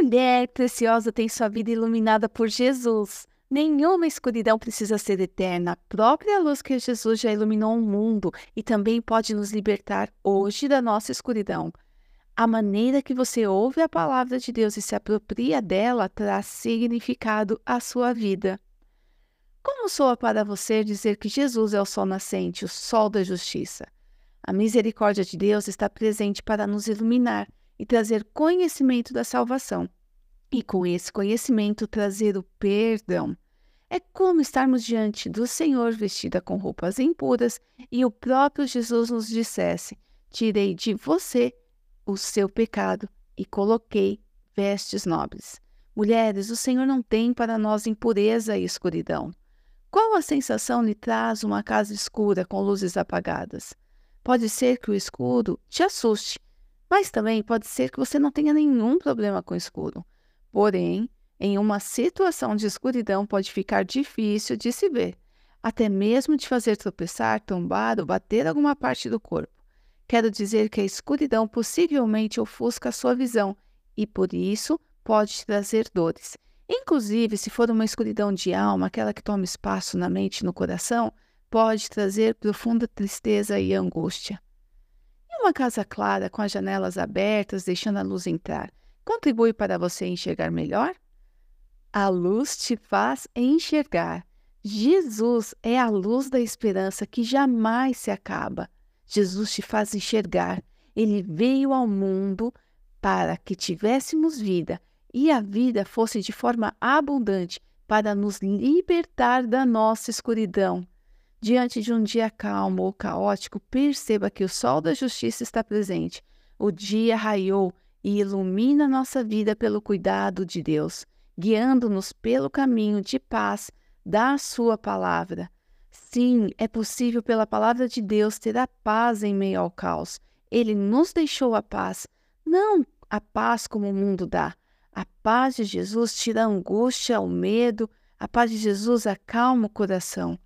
Mulher preciosa tem sua vida iluminada por Jesus. Nenhuma escuridão precisa ser eterna. A própria luz que Jesus já iluminou o mundo e também pode nos libertar hoje da nossa escuridão. A maneira que você ouve a palavra de Deus e se apropria dela traz significado à sua vida. Como soa para você dizer que Jesus é o sol nascente, o sol da justiça? A misericórdia de Deus está presente para nos iluminar e trazer conhecimento da salvação e com esse conhecimento trazer o perdão. É como estarmos diante do Senhor vestida com roupas impuras e o próprio Jesus nos dissesse: Tirei de você o seu pecado e coloquei vestes nobres. Mulheres, o Senhor não tem para nós impureza e escuridão. Qual a sensação lhe traz uma casa escura com luzes apagadas? Pode ser que o escuro te assuste, mas também pode ser que você não tenha nenhum problema com o escuro. Porém, em uma situação de escuridão pode ficar difícil de se ver, até mesmo de fazer tropeçar, tombar ou bater alguma parte do corpo. Quero dizer que a escuridão possivelmente ofusca a sua visão e, por isso, pode trazer dores. Inclusive, se for uma escuridão de alma, aquela que toma espaço na mente e no coração, pode trazer profunda tristeza e angústia. Uma casa clara, com as janelas abertas, deixando a luz entrar, contribui para você enxergar melhor? A luz te faz enxergar. Jesus é a luz da esperança que jamais se acaba. Jesus te faz enxergar. Ele veio ao mundo para que tivéssemos vida e a vida fosse de forma abundante para nos libertar da nossa escuridão. Diante de um dia calmo ou caótico, perceba que o sol da justiça está presente. O dia raiou e ilumina nossa vida pelo cuidado de Deus, guiando-nos pelo caminho de paz da Sua palavra. Sim, é possível pela palavra de Deus ter a paz em meio ao caos. Ele nos deixou a paz, não a paz como o mundo dá. A paz de Jesus tira a angústia, o medo, a paz de Jesus acalma o coração.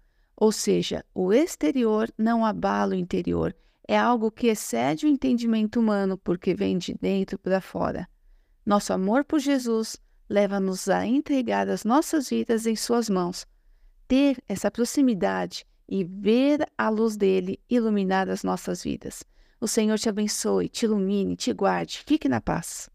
Ou seja, o exterior não abala o interior, é algo que excede o entendimento humano porque vem de dentro para fora. Nosso amor por Jesus leva-nos a entregar as nossas vidas em Suas mãos. Ter essa proximidade e ver a luz dele iluminar as nossas vidas. O Senhor te abençoe, te ilumine, te guarde. Fique na paz.